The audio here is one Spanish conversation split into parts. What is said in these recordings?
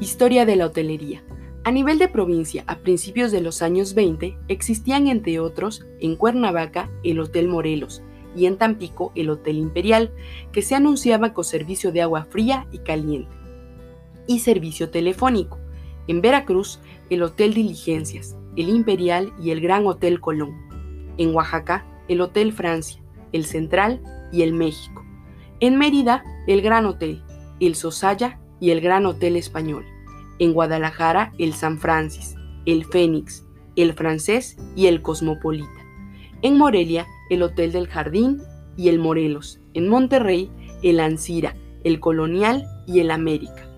Historia de la hotelería. A nivel de provincia, a principios de los años 20, existían entre otros en Cuernavaca el Hotel Morelos y en Tampico el Hotel Imperial, que se anunciaba con servicio de agua fría y caliente y servicio telefónico. En Veracruz, el Hotel Diligencias, el Imperial y el Gran Hotel Colón. En Oaxaca, el Hotel Francia, el Central y el México. En Mérida, el Gran Hotel, el Sosaya y el Gran Hotel Español. En Guadalajara, el San Francis, el Fénix, el Francés y el Cosmopolita. En Morelia, el Hotel del Jardín y el Morelos. En Monterrey, el Ancira, el Colonial y el América.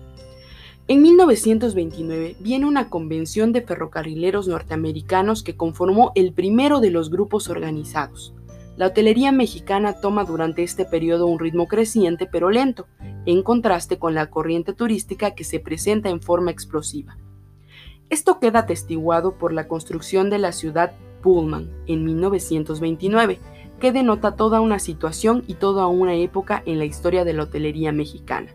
En 1929 viene una convención de ferrocarrileros norteamericanos que conformó el primero de los grupos organizados. La hotelería mexicana toma durante este periodo un ritmo creciente pero lento, en contraste con la corriente turística que se presenta en forma explosiva. Esto queda atestiguado por la construcción de la ciudad Pullman en 1929, que denota toda una situación y toda una época en la historia de la hotelería mexicana.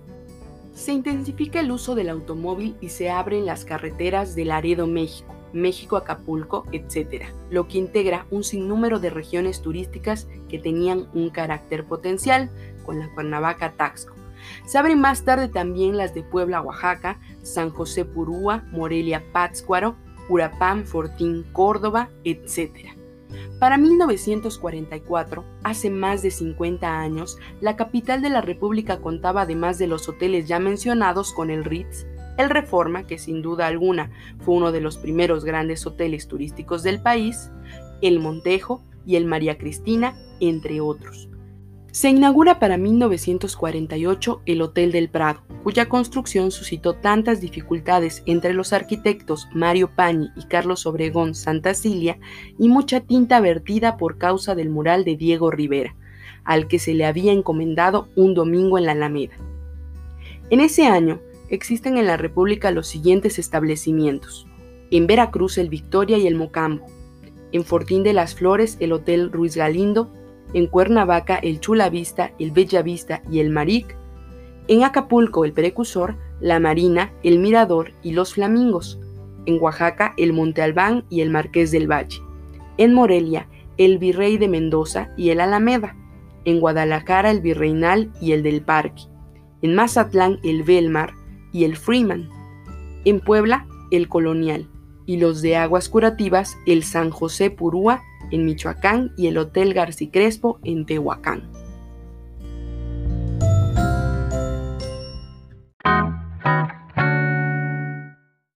Se intensifica el uso del automóvil y se abren las carreteras de Laredo, México, México-Acapulco, etc., lo que integra un sinnúmero de regiones turísticas que tenían un carácter potencial, con la Cuernavaca-Taxco. Se abren más tarde también las de Puebla, Oaxaca, San José Purúa, Morelia, Pátzcuaro, Urapán, Fortín, Córdoba, etc. Para 1944, hace más de 50 años, la capital de la República contaba además de los hoteles ya mencionados con el Ritz, el Reforma, que sin duda alguna fue uno de los primeros grandes hoteles turísticos del país, el Montejo y el María Cristina, entre otros. Se inaugura para 1948 el Hotel del Prado, cuya construcción suscitó tantas dificultades entre los arquitectos Mario Pañi y Carlos Obregón Cilia y mucha tinta vertida por causa del mural de Diego Rivera, al que se le había encomendado un domingo en la Alameda. En ese año, existen en la República los siguientes establecimientos. En Veracruz el Victoria y el Mocambo. En Fortín de las Flores el Hotel Ruiz Galindo. En Cuernavaca el Chula Vista, el Bella Vista y el Maric. En Acapulco el Precursor, la Marina, el Mirador y los Flamingos. En Oaxaca el Monte Albán y el Marqués del Valle. En Morelia el Virrey de Mendoza y el Alameda. En Guadalajara el Virreinal y el del Parque. En Mazatlán el Belmar y el Freeman. En Puebla, el Colonial. Y los de aguas curativas, el San José Purúa en Michoacán y el Hotel García Crespo en Tehuacán.